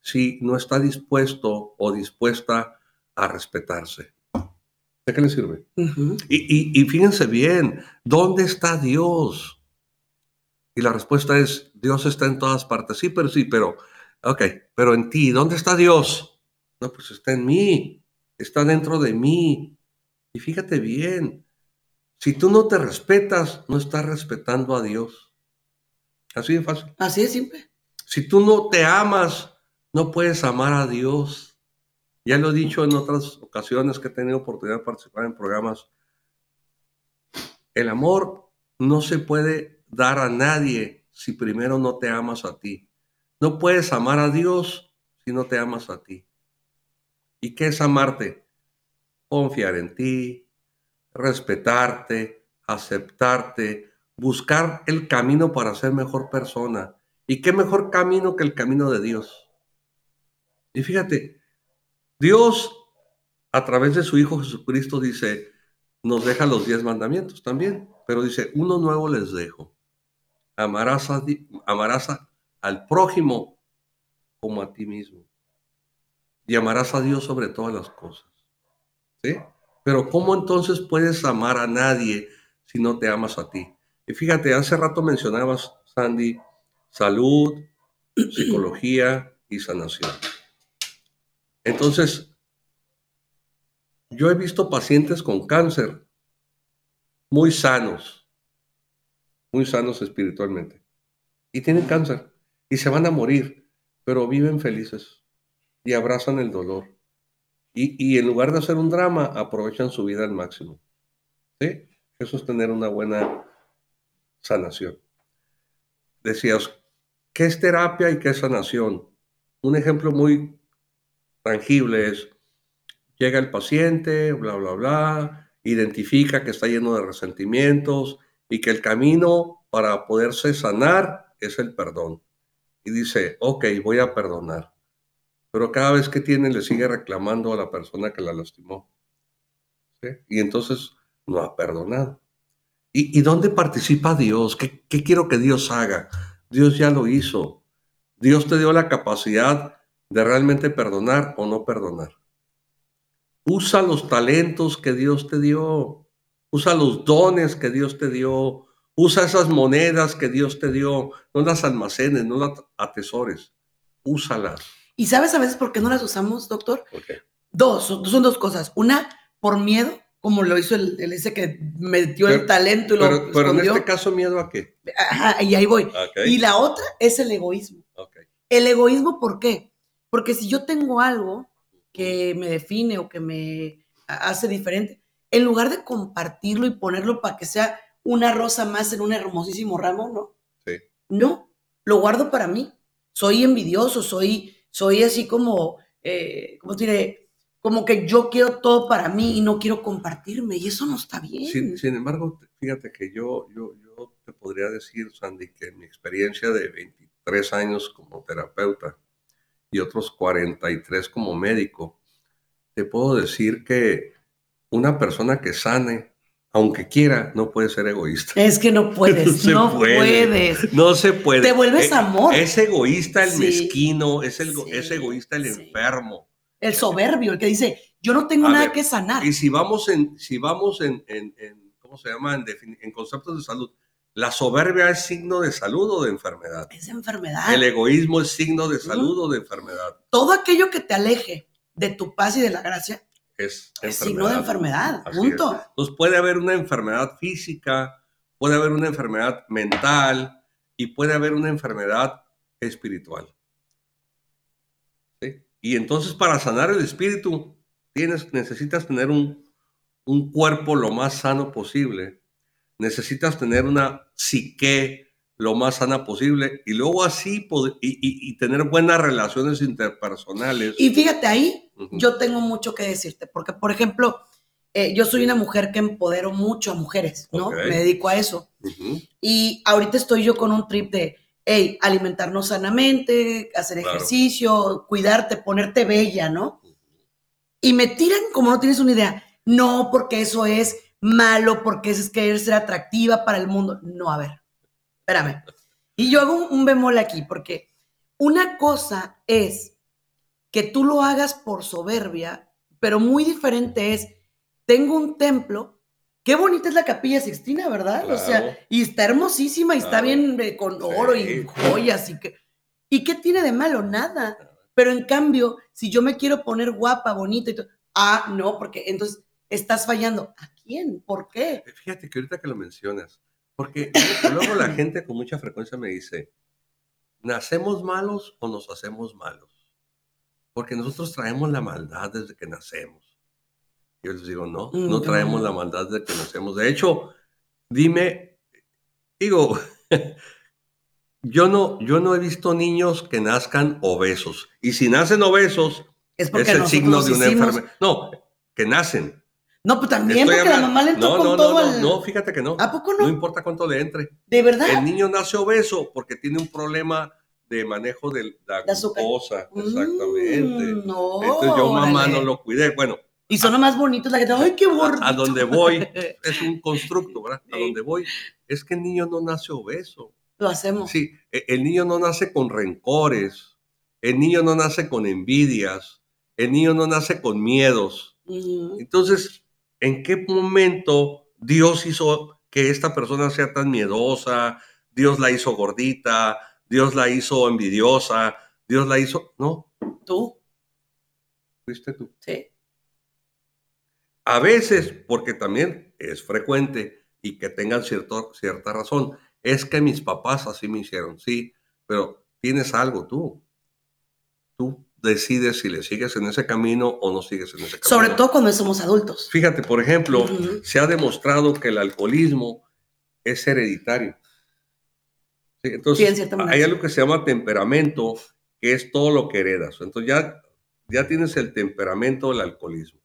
si no está dispuesto o dispuesta a respetarse? ¿De qué le sirve? y, y, fíjense bien, ¿dónde está Dios? Y la respuesta es, Dios está en todas partes. Sí, pero sí, pero, ok, pero en ti, ¿dónde está Dios? No, pues está en mí, está dentro de mí. Y fíjate bien, si tú no te respetas, no estás respetando a Dios. Así de fácil. Así de simple. Si tú no te amas, no puedes amar a Dios. Ya lo he dicho en otras ocasiones que he tenido oportunidad de participar en programas. El amor no se puede dar a nadie si primero no te amas a ti. No puedes amar a Dios si no te amas a ti. ¿Y qué es amarte? Confiar en ti, respetarte, aceptarte, buscar el camino para ser mejor persona. ¿Y qué mejor camino que el camino de Dios? Y fíjate, Dios a través de su Hijo Jesucristo dice, nos deja los diez mandamientos también, pero dice, uno nuevo les dejo. Amarás, amarás al prójimo como a ti mismo. Y amarás a Dios sobre todas las cosas. ¿Sí? Pero ¿cómo entonces puedes amar a nadie si no te amas a ti? Y fíjate, hace rato mencionabas, Sandy, salud, *clears throat* psicología y sanación. Entonces, yo he visto pacientes con cáncer muy sanos, muy sanos espiritualmente, y tienen cáncer y se van a morir, pero viven felices y abrazan el dolor y, en lugar de hacer un drama, aprovechan su vida al máximo. ¿Sí? Eso es tener una buena sanación. Decías, ¿qué es terapia y qué es sanación? Un ejemplo muy tangible es, llega el paciente, bla, bla, bla, identifica que está lleno de resentimientos y que el camino para poderse sanar es el perdón. Y dice, ok, voy a perdonar pero cada vez que tiene le sigue reclamando a la persona que la lastimó. Y entonces no ha perdonado. ¿Y, dónde participa Dios? ¿Qué, ¿Qué, quiero que Dios haga? Dios ya lo hizo. Dios te dio la capacidad de realmente perdonar o no perdonar. Usa los talentos que Dios te dio. Usa los dones que Dios te dio. Usa esas monedas que Dios te dio. No las almacenes, no las atesores. Úsalas. ¿Y sabes a veces por qué no las usamos, doctor? Dos, son, dos cosas. Una, por miedo, como lo hizo el, ese que metió el talento y lo Pero, pero en este caso, ¿miedo a qué? Ajá, y ahí voy. Y la otra es el egoísmo. El egoísmo, ¿por qué? Porque si yo tengo algo que me define o que me hace diferente, en lugar de compartirlo y ponerlo para que sea una rosa más en un hermosísimo ramo, ¿no? Sí. No, lo guardo para mí. Soy envidioso, soy soy así como, eh, ¿cómo diré? Como que yo quiero todo para mí y no quiero compartirme, y eso no está bien. Sin, embargo, fíjate que yo, yo, yo te podría decir, Sandy, que en mi experiencia de 23 años como terapeuta y otros 43 como médico, te puedo decir que una persona que sane aunque quiera, no puede ser egoísta. Es que no puedes, *laughs* no, puedes. No se puede. Te vuelves eh, amor. Es egoísta el mezquino, es, el, es egoísta el enfermo. El soberbio, el que dice, yo no tengo nada que sanar. Y si vamos en, si vamos en, en, ¿cómo se llama? En, conceptos de salud, ¿la soberbia es signo de salud o de enfermedad? Es enfermedad. El egoísmo es signo de salud o de enfermedad. Todo aquello que te aleje de tu paz y de la gracia es, signo de enfermedad, punto. Entonces puede haber una enfermedad física, puede haber una enfermedad mental y puede haber una enfermedad espiritual. Y entonces para sanar el espíritu tienes, necesitas tener un, un cuerpo lo más sano posible, necesitas tener una psique lo más sana posible y luego así y, tener buenas relaciones interpersonales. Y fíjate ahí, yo tengo mucho que decirte, porque por ejemplo, eh, yo soy una mujer que empodero mucho a mujeres, ¿no? Me dedico a eso. Y ahorita estoy yo con un trip de, hey, alimentarnos sanamente, hacer ejercicio, cuidarte, ponerte bella, ¿no? Y me tiran como no tienes una idea. No, porque eso es malo, porque eso es querer ser atractiva para el mundo. No, a ver, espérame. Y yo hago un bemol aquí, porque una cosa es que tú lo hagas por soberbia, pero muy diferente es tengo un templo. Qué bonita es la capilla Sixtina, ¿verdad? O sea, y está hermosísima y está bien eh, con oro y joyas y que... ¿Y qué tiene de malo? Nada. Pero en cambio, si yo me quiero poner guapa, bonita y todo, ah, no, porque entonces estás fallando. ¿A quién? ¿Por qué? Eh, fíjate que ahorita que lo mencionas, porque *laughs* luego la gente con mucha frecuencia me dice, ¿nacemos malos o nos hacemos malos? Porque nosotros traemos la maldad desde que nacemos. Yo les digo, no, mm, no traemos la maldad de que nacemos. De hecho, dime, digo, *laughs* yo no, yo no he visto niños que nazcan obesos. Y si nacen obesos, es, el signo de una enfermedad. No, que nacen. No, pues también porque la mamá le entró no, con no, todo no, no, fíjate que no. ¿A poco no? No importa cuánto le entre. ¿De verdad? El niño nace obeso porque tiene un problema de manejo de la glucosa. Exactamente. Mm, no, Entonces yo mamá no lo cuidé. Bueno, y son los más bonitos, la que te ¡ay, qué bonito! A, donde voy, *laughs* es un constructo, ¿verdad? A donde voy, es que el niño no nace obeso. Lo hacemos. Sí, e, el niño no nace con rencores, el niño no nace con envidias, el niño no nace con miedos. Entonces, ¿en qué momento Dios hizo que esta persona sea tan miedosa? Dios la hizo gordita, Dios la hizo envidiosa, Dios la hizo... No. ¿Tú? ¿Fuiste tú? Sí. A veces, porque también es frecuente y que tengan cierto, cierta razón, es que mis papás así me hicieron, sí, pero tienes algo tú. Tú decides si le sigues en ese camino o no sigues en ese camino. Sobre todo cuando somos adultos. Fíjate, por ejemplo, se ha demostrado que el alcoholismo es hereditario. Entonces, hay algo que se llama temperamento, que es todo lo que heredas. Entonces ya, ya tienes el temperamento del alcoholismo.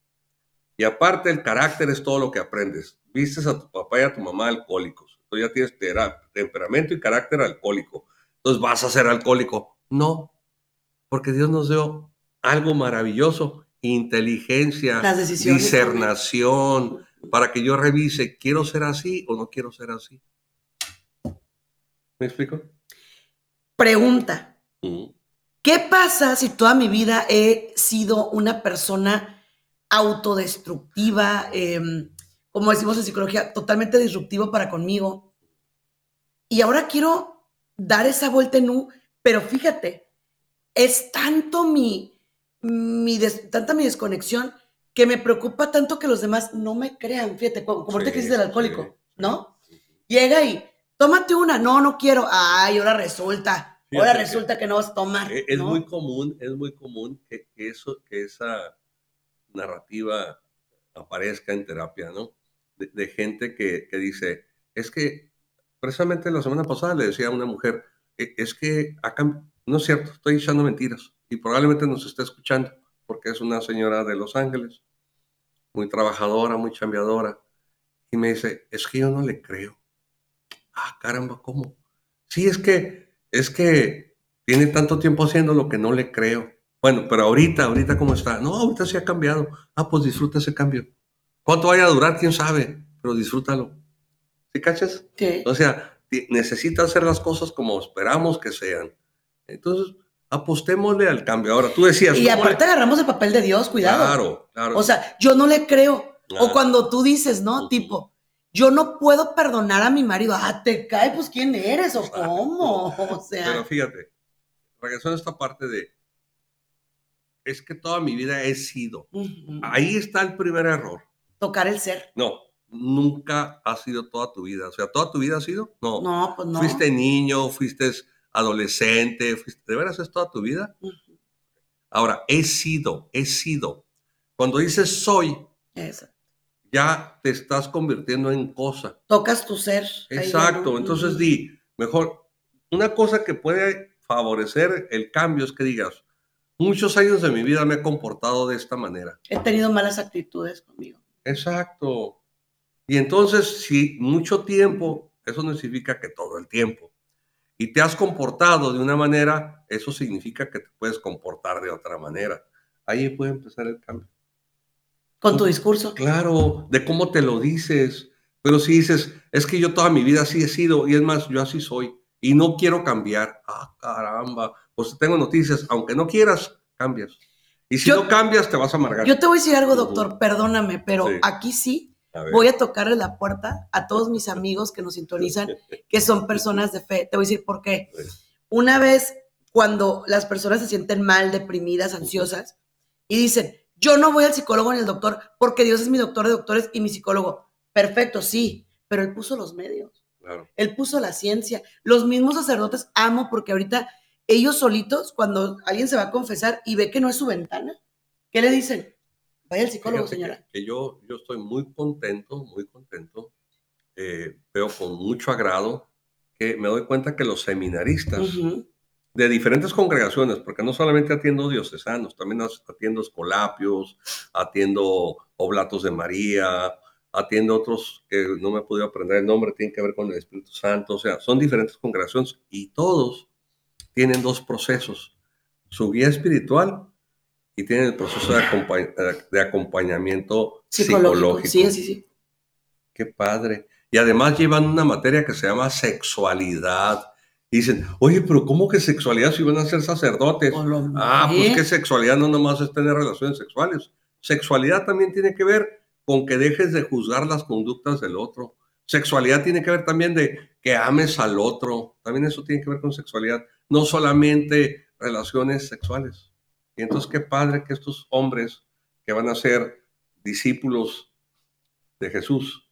Y aparte el carácter es todo lo que aprendes. Vistes a tu papá y a tu mamá alcohólicos. Entonces ya tienes temperamento y carácter alcohólico. Entonces vas a ser alcohólico. No, porque Dios nos dio algo maravilloso, inteligencia, discernación, para que yo revise, ¿quiero ser así o no quiero ser así? ¿Me explico? Pregunta. ¿Qué pasa si toda mi vida he sido una persona autodestructiva, em, como decimos en psicología, totalmente disruptivo para conmigo. Y ahora quiero dar esa vuelta en U, pero fíjate, es tanto mi, mi tanta mi desconexión que me preocupa tanto que los demás no me crean. Fíjate, como, como ahorita que dices del alcohólico, ¿no? Llega y, tómate una, no, no quiero. Ay, ahora resulta, ahora resulta que, no vas a tomar. E, es, muy común, es muy común que, eso, que esa narrativa aparezca en terapia, ¿no? De, gente que, dice, es que precisamente la semana pasada le decía a una mujer, e, es que acá, no es cierto, estoy echando mentiras y probablemente nos esté escuchando porque es una señora de Los Ángeles, muy trabajadora, muy chambeadora, y me dice, es que yo no le creo. Ah, caramba, ¿cómo? Sí, es que, es que tiene tanto tiempo haciendo lo que no le creo. Bueno, pero ahorita, ahorita cómo está. No, ahorita sí ha cambiado. Ah, pues disfruta ese cambio. ¿Cuánto vaya a durar? ¿Quién sabe? Pero disfrútalo. ¿Sí cachas? Sí. O sea, necesita hacer las cosas como esperamos que sean. Entonces, apostémosle al cambio. Ahora, tú decías... Y aparte agarramos el papel de Dios, cuidado. Claro, claro. O sea, yo no le creo. O cuando tú dices, ¿no? Tipo, yo no puedo perdonar a mi marido. Ah, te cae, pues ¿quién eres o cómo? O sea... Pero fíjate, regresando a esta parte de es que toda mi vida he sido. Ahí está el primer error. Tocar el ser. No, nunca ha sido toda tu vida. O sea, ¿toda tu vida ha sido? No. No, pues no. Fuiste niño, fuiste adolescente, ¿de veras es toda tu vida? Ahora, he sido, he sido. Cuando dices soy, ya te estás convirtiendo en cosa. Tocas tu ser. Exacto. Entonces di, mejor una cosa que puede favorecer el cambio es que digas, muchos años de mi vida me he comportado de esta manera. He tenido malas actitudes conmigo. Exacto. Y entonces, si mucho tiempo, eso no significa que todo el tiempo, y te has comportado de una manera, eso significa que te puedes comportar de otra manera. Ahí puede empezar el cambio. Con tu discurso. Claro, de cómo te lo dices. Pero si dices, es que yo toda mi vida así he sido, y es más, yo así soy, y no quiero cambiar. Ah, caramba. Pues tengo noticias, aunque no quieras, cambias. Y si no cambias, te vas a amargar. Yo te voy a decir algo, doctor, perdóname, pero aquí sí voy a tocarle la puerta a todos mis amigos que nos sintonizan, *laughs* que son personas de fe. Te voy a decir por qué. Una vez cuando las personas se sienten mal, deprimidas, ansiosas, y dicen, yo no voy al psicólogo ni al doctor porque Dios es mi doctor de doctores y mi psicólogo. Perfecto, sí, pero Él puso los medios. Él puso la ciencia. Los mismos sacerdotes amo porque ahorita ellos solitos, cuando alguien se va a confesar y ve que no es su ventana, ¿qué le dicen? Vaya al psicólogo, señora. Que, yo, yo estoy muy contento, muy contento. Eh, veo con mucho agrado que me doy cuenta que los seminaristas de diferentes congregaciones, porque no solamente atiendo diocesanos, también atiendo escolapios, atiendo oblatos de María, atiendo otros que no me he podido aprender el nombre, tienen que ver con el Espíritu Santo, o sea, son diferentes congregaciones y todos tienen dos procesos, su guía espiritual y tienen el proceso de, acompañamiento psicológico. Sí, sí, sí. Qué padre. Y además llevan una materia que se llama sexualidad. Dicen, oye, pero ¿cómo que sexualidad si van a ser sacerdotes? Ah, pues que sexualidad no nomás es tener relaciones sexuales. Sexualidad también tiene que ver con que dejes de juzgar las conductas del otro. Sexualidad tiene que ver también de que ames al otro. También eso tiene que ver con sexualidad. No solamente relaciones sexuales. Y entonces qué padre que estos hombres que van a ser discípulos de Jesús,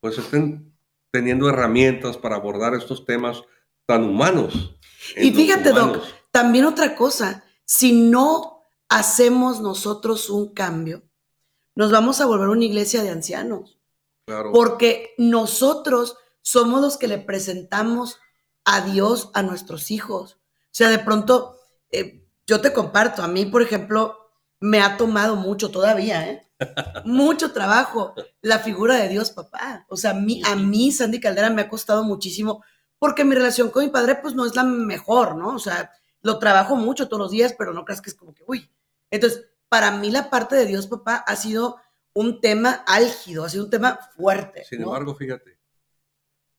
pues estén teniendo herramientas para abordar estos temas tan humanos. Y fíjate, Doc, también otra cosa, si no hacemos nosotros un cambio, nos vamos a volver una iglesia de ancianos. Claro. Porque nosotros somos los que le presentamos a Dios a nuestros hijos. O sea, de pronto, eh, yo te comparto, a mí, por ejemplo, me ha tomado mucho todavía, ¿eh? *laughs* mucho trabajo la figura de Dios, papá. O sea, a mí, a mí, Sandy Caldera, me ha costado muchísimo porque mi relación con mi padre, pues no es la mejor, ¿no? O sea, lo trabajo mucho todos los días, pero no creas que es como que, uy. Entonces, para mí la parte de Dios, papá, ha sido un tema álgido, ha sido un tema fuerte. Sin embargo, fíjate,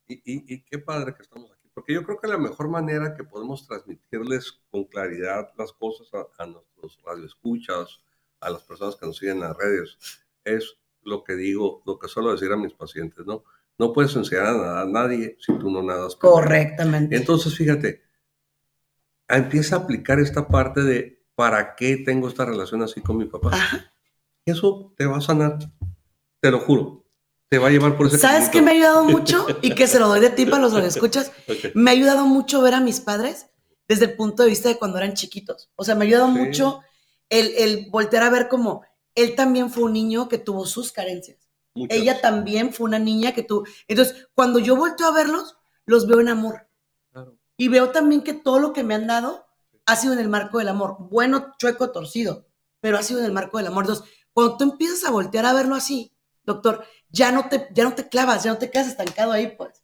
y, qué padre que estamos aquí, porque yo creo que la mejor manera que podemos transmitirles con claridad las cosas a, a nuestros radioescuchas, a las personas que nos siguen en las redes, es lo que digo, lo que suelo decir a mis pacientes, ¿no? No puedes enseñar a, nada, a nadie si tú no nadas. Correctamente. Entonces, fíjate, empieza a aplicar esta parte de para qué tengo esta relación así con mi papá. Eso te va a sanar, te lo juro. Te va a llevar por ese ¿Sabes qué me ha ayudado *laughs* mucho? Y que se lo doy de ti para los que escuchas. *laughs* Me ha ayudado mucho ver a mis padres desde el punto de vista de cuando eran chiquitos. O sea, me ha ayudado mucho el, el voltear a ver como él también fue un niño que tuvo sus carencias. Ella también fue una niña que tuvo. Entonces, cuando yo volteo a verlos, los veo en amor. Y veo también que todo lo que me han dado ha sido en el marco del amor. Bueno, chueco, torcido, pero ha sido en el marco del amor. Entonces, cuando tú empiezas a voltear a verlo así, doctor, ya no te, ya no te clavas, ya no te quedas estancado ahí, pues.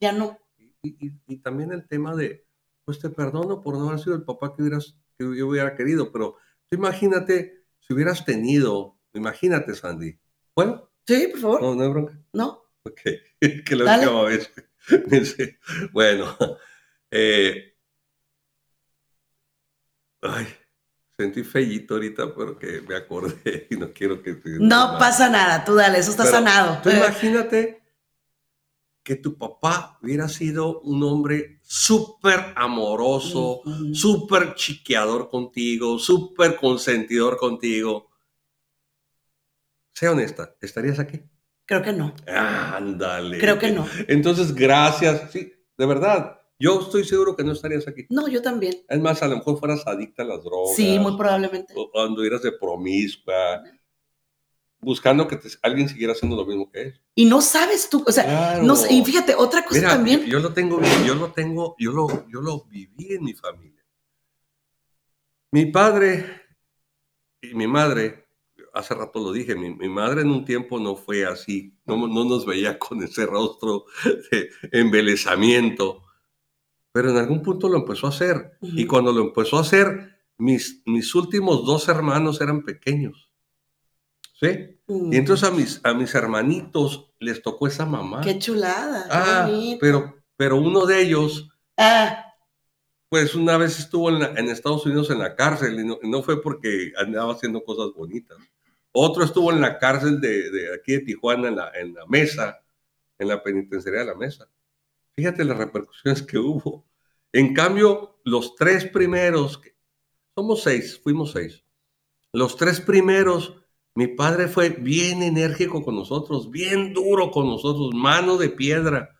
Ya no. Y, también el tema de, pues te perdono por no haber sido el papá que, hubieras, que yo hubiera querido, pero tú imagínate si hubieras tenido, imagínate, Sandy. Bueno. Sí, por favor. No, no hay bronca. No. Ok, que lo última vez. bueno, eh, ay, sentí fellito ahorita porque me acordé *laughs* y no quiero que... no pasa nada, tú dale, eso está sanado. Tú imagínate que tu papá hubiera sido un hombre súper amoroso, súper chiqueador contigo, súper consentidor contigo. Sea honesta, ¿estarías aquí? Creo que no. Ándale. Creo que no. Entonces, gracias. Sí, de verdad. Yo estoy seguro que no estarías aquí. No, yo también. Es más, a lo mejor fueras adicta a las drogas. Sí, muy probablemente. Cuando eras de promiscua. buscando que alguien siguiera haciendo lo mismo que él. Y no sabes tú, o sea, no y fíjate, otra cosa también. Yo, lo tengo, yo lo tengo, yo lo, yo lo viví en mi familia. Mi padre y mi madre, hace rato lo dije, mi, madre en un tiempo no fue así, no, no nos veía con ese rostro de embelezamiento, pero en algún punto lo empezó a hacer. Y cuando lo empezó a hacer, mis, mis últimos dos hermanos eran pequeños. ¿Sí? Y entonces a mis, a mis hermanitos les tocó esa mamá. Qué chulada. Ah, pero, pero uno de ellos, ah. pues una vez estuvo en, Estados Unidos en la cárcel y no, fue porque andaba haciendo cosas bonitas. Otro estuvo en la cárcel de, de aquí de Tijuana, en la, en la mesa, en la penitenciaría de la mesa. Fíjate las repercusiones que hubo. En cambio, los tres primeros, somos seis, fuimos seis. Los tres primeros mi padre fue bien enérgico con nosotros, bien duro con nosotros, mano de piedra.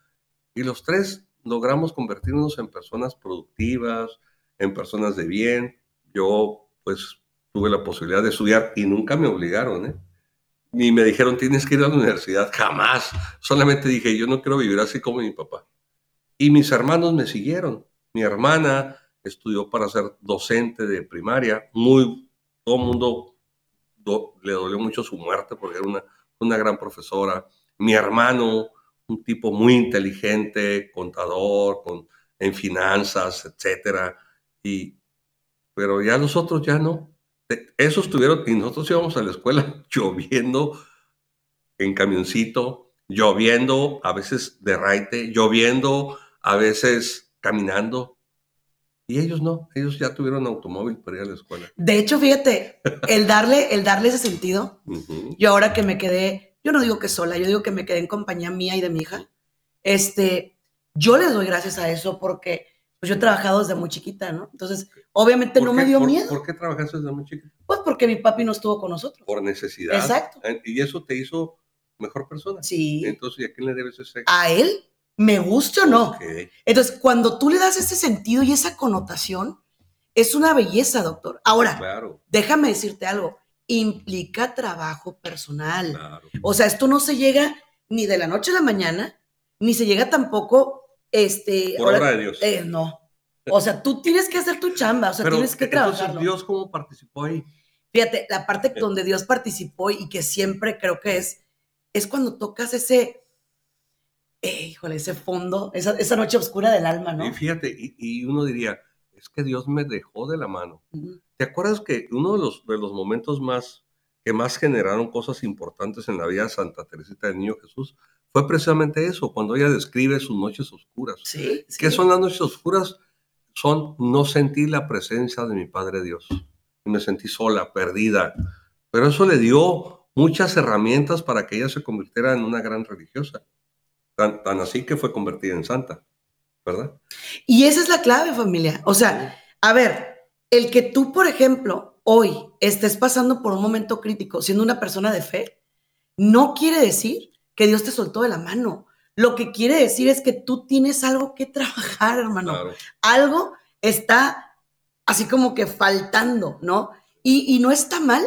Y los tres logramos convertirnos en personas productivas, en personas de bien. Yo, pues, tuve la posibilidad de estudiar y nunca me obligaron, ¿eh? Ni me dijeron, tienes que ir a la universidad, jamás. Solamente dije, yo no quiero vivir así como mi papá. Y mis hermanos me siguieron. Mi hermana estudió para ser docente de primaria, muy, todo mundo le dolió mucho su muerte porque era una, una gran profesora. Mi hermano, un tipo muy inteligente, contador, con, en finanzas, etcétera. Y, pero ya nosotros ya no. Esos estuvieron, y nosotros íbamos a la escuela *laughs* lloviendo en camioncito, lloviendo, a veces de raite, lloviendo, a veces caminando. Y ellos no, ellos ya tuvieron automóvil para ir a la escuela. De hecho, fíjate, el darle, el darle ese sentido, yo ahora que me quedé, yo no digo que sola, yo digo que me quedé en compañía mía y de mi hija, este, yo les doy gracias a eso porque pues yo he trabajado desde muy chiquita, ¿no? Entonces, obviamente no me dio miedo. ¿Por qué trabajaste desde muy chiquita? Pues porque mi papi no estuvo con nosotros. Por necesidad. Exacto. Y eso te hizo mejor persona. Sí. Entonces, ¿y a quién le debes ese? A él me guste o no. Entonces, cuando tú le das ese sentido y esa connotación, es una belleza, doctor. Ahora, déjame decirte algo, implica trabajo personal. O sea, esto no se llega ni de la noche a la mañana, ni se llega tampoco, este... Por obra de Dios. Eh, no. O sea, tú tienes que hacer tu chamba, o sea, tienes que trabajar. Dios cómo participó ahí? Fíjate, la parte donde Dios participó y que siempre creo que es, es cuando tocas ese, eh, híjole, ese fondo, esa, noche oscura del alma, ¿no? Y fíjate, y, uno diría, es que Dios me dejó de la mano. ¿Te acuerdas que uno de los, de los momentos más que más generaron cosas importantes en la vida de Santa Teresita del Niño Jesús fue precisamente eso, cuando ella describe sus noches oscuras. Sí. ¿Qué son las noches oscuras? Son no sentir la presencia de mi Padre Dios. Y me sentí sola, perdida. Pero eso le dio muchas herramientas para que ella se convirtiera en una gran religiosa. Tan, así que fue convertida en santa, ¿verdad? Y esa es la clave, familia. O sea, a ver, el que tú, por ejemplo, hoy estés pasando por un momento crítico siendo una persona de fe, no quiere decir que Dios te soltó de la mano. Lo que quiere decir es que tú tienes algo que trabajar, hermano. Algo está así como que faltando, ¿no? Y, no está mal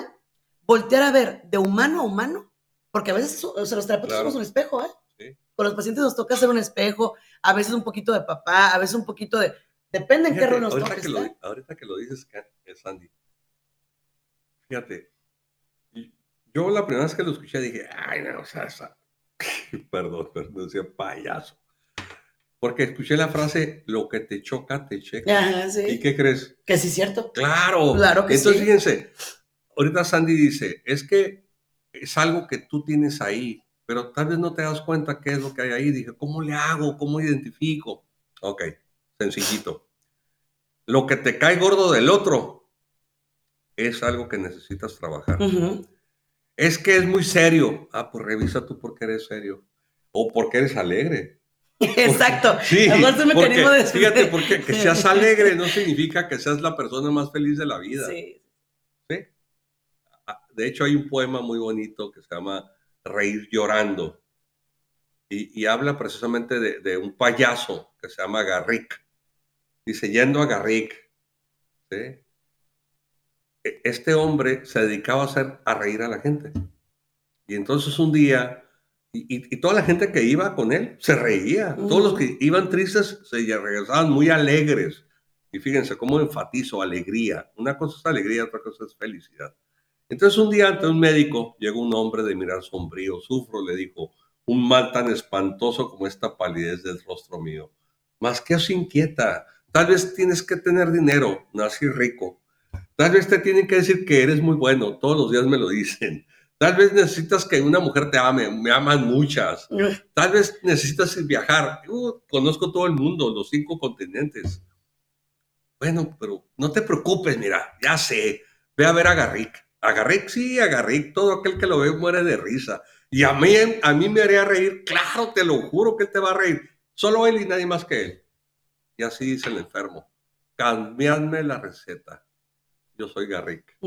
voltear a ver de humano a humano, porque a veces o sea, los terapeutas somos un espejo, ¿eh? Con los pacientes nos toca hacer un espejo, a veces un poquito de papá, a veces un poquito de... Depende en qué rol nos ahorita Que lo, ahorita que lo dices, Sandy, fíjate, yo la primera vez que lo escuché dije, ay, no, o sea, *laughs* perdón, perdón, decía payaso. Porque escuché la frase, lo que te choca, te checa. ¿Y qué crees? Que sí es cierto. Claro. Claro que Entonces, fíjense, ahorita Sandy dice, es que es algo que tú tienes ahí, pero tal vez no te das cuenta qué es lo que hay ahí. Dije, ¿cómo le hago? ¿Cómo identifico? Ok, sencillito. Lo que te cae gordo del otro es algo que necesitas trabajar. Es que es muy serio. Ah, pues revisa tú por qué eres serio. O porque eres alegre. *laughs* Exacto. sí, porque, fíjate, porque que seas *laughs* alegre no significa que seas la persona más feliz de la vida. Sí. ¿Sí? Ah, de hecho, hay un poema muy bonito que se llama reír llorando. Y, habla precisamente de, un payaso que se llama Garrick. Dice, yendo a Garrick, e, este hombre se dedicaba a, hacer, a reír a la gente. Y entonces un día, y, toda la gente que iba con él se reía. Todos los que iban tristes se regresaban muy alegres. Y fíjense cómo enfatizo alegría. Una cosa es alegría, otra cosa es felicidad. Entonces un día ante un médico llegó un hombre de mirar sombrío, sufro, le dijo, un mal tan espantoso como esta palidez del rostro mío. Más que os inquieta, tal vez tienes que tener dinero, nací rico. Tal vez te tienen que decir que eres muy bueno, todos los días me lo dicen. Tal vez necesitas que una mujer te ame, me aman muchas. *laughs* Tal vez necesitas viajar. Uh, conozco todo el mundo, los cinco continentes. Bueno, pero no te preocupes, mira, ya sé. Ve a ver a Garrick. A Garrick, sí, a Garrick, todo aquel que lo ve muere de risa. Y a mí, a mí me haría reír, claro, te lo juro que él te va a reír. Solo él y nadie más que él. Y así dice el enfermo. Cambiadme la receta. Yo soy Garrick.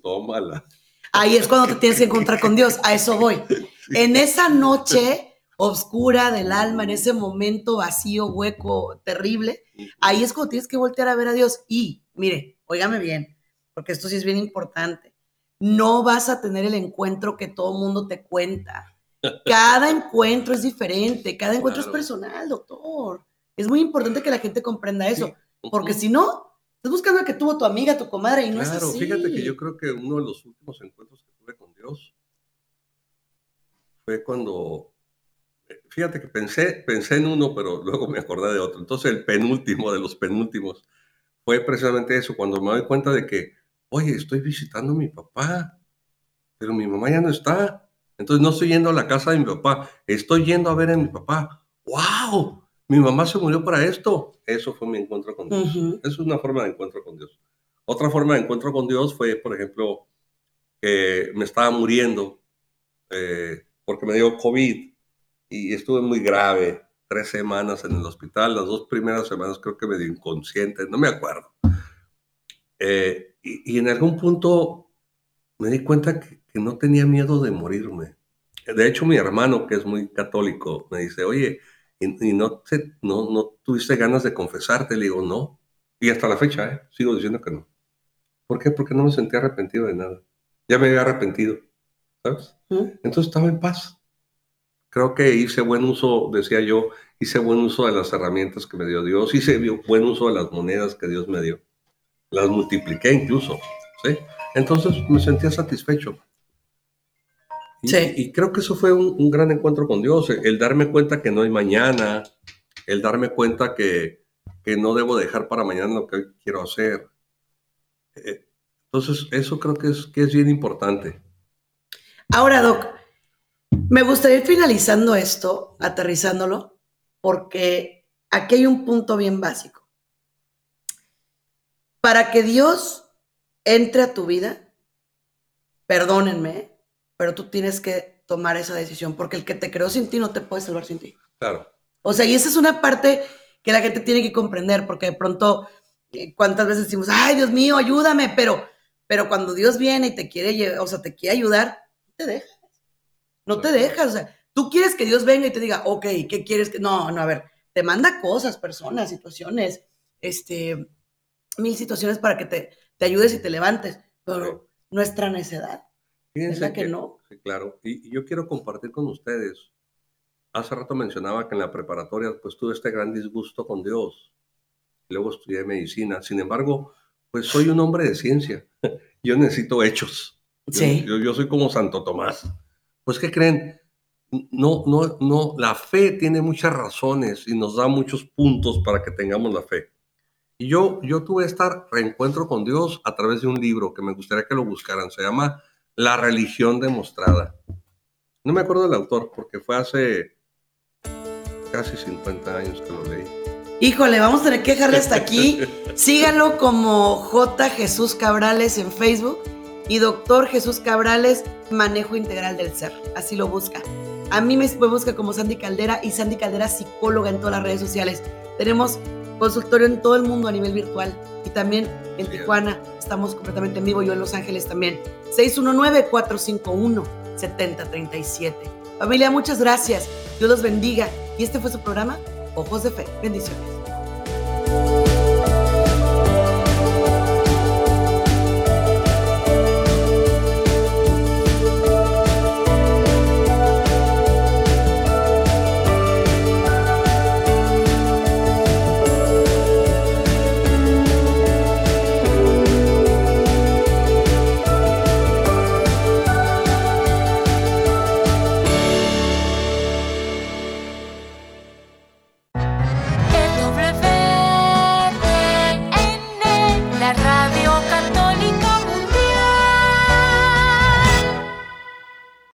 Tómala. Ahí es cuando te tienes que encontrar con Dios. A eso voy. En esa noche oscura del alma, en ese momento vacío, hueco, terrible, ahí es cuando tienes que voltear a ver a Dios. Y, mire, óigame bien, porque esto sí es bien importante. No vas a tener el encuentro que todo mundo te cuenta. Cada encuentro es diferente, cada encuentro es personal, doctor. Es muy importante que la gente comprenda eso, porque si no, estás buscando el que tuvo tu amiga, tu comadre y no es así. fíjate que yo creo que uno de los últimos encuentros que tuve con Dios fue cuando, eh, fíjate que pensé, pensé en uno, pero luego me acordé de otro. Entonces el penúltimo de los penúltimos fue precisamente eso, cuando me doy cuenta de que, oye, estoy visitando a mi papá, pero mi mamá ya no está. Entonces no estoy yendo a la casa de mi papá, estoy yendo a ver a mi papá. ¡Wow! Mi mamá se murió para esto. Eso fue mi encuentro con Dios. Eso es una forma de encuentro con Dios. Otra forma de encuentro con Dios fue, por ejemplo, que me estaba muriendo eh, porque me dio COVID y estuve muy grave, tres semanas en el hospital, las dos primeras semanas creo que me dio inconsciente, no me acuerdo. Eh, y, en algún punto me di cuenta que, que no tenía miedo de morirme. De hecho, mi hermano, que es muy católico, me dice, oye, y, no, te, no, no tuviste ganas de confesarte. Le digo, no. Y hasta la fecha, ¿eh? sigo diciendo que no. ¿Por qué? Porque no me sentí arrepentido de nada. Ya me había arrepentido, ¿sabes? Entonces estaba en paz. Creo que hice buen uso, decía yo, hice buen uso de las herramientas que me dio Dios, hice buen uso de las monedas que Dios me dio. Las multipliqué incluso, ¿sí? Entonces me sentía satisfecho. Y, creo que eso fue un, gran encuentro con Dios, el darme cuenta que no hay mañana, el darme cuenta que, que no debo dejar para mañana lo que quiero hacer. Eh, entonces, eso creo que es, que es bien importante. Ahora, Doc, me gustaría ir finalizando esto, aterrizándolo, porque aquí hay un punto bien básico. Para que Dios entre a tu vida, perdónenme, pero tú tienes que tomar esa decisión, porque el que te creó sin ti no te puede salvar sin ti. Claro. O sea, y esa es una parte que la gente tiene que comprender, porque de pronto, eh, ¿cuántas veces decimos, ay, Dios mío, ayúdame? Pero, pero cuando Dios viene y te quiere, o sea, te quiere ayudar, no te dejas. No te dejas, o sea, tú quieres que Dios venga y te diga, ok, ¿qué quieres que.? No, no, a ver, te manda cosas, personas, situaciones, este, mil situaciones para que te, te ayudes y te levantes, pero nuestra necedad Fíjense que, no. Sí, claro. Y, yo quiero compartir con ustedes. Hace rato mencionaba que en la preparatoria pues tuve este gran disgusto con Dios. Luego estudié medicina. Sin embargo, pues soy un hombre de ciencia. *laughs* Yo necesito hechos. Sí. Yo, yo soy como Santo Tomás. Pues, ¿qué creen? No, no, no. La fe tiene muchas razones y nos da muchos puntos para que tengamos la fe. Y yo, yo tuve este reencuentro con Dios a través de un libro que me gustaría que lo buscaran. Se llama la religión demostrada. No me acuerdo del autor porque fue hace casi 50 años que lo leí. Híjole, vamos a tener que dejarle hasta aquí. *laughs* Síganlo como J. Jesús Cabrales en Facebook y Doctor Jesús Cabrales, Manejo Integral del Ser. Así lo busca. A mí me busca como Sandy Caldera y Sandy Caldera psicóloga en todas las redes sociales. Tenemos consultorio en todo el mundo a nivel virtual y también en Tijuana estamos completamente en vivo, yo en Los Ángeles también. 619-451-7037. Familia, muchas gracias. Dios los bendiga. Y este fue su programa, Ojos de Fe. Bendiciones.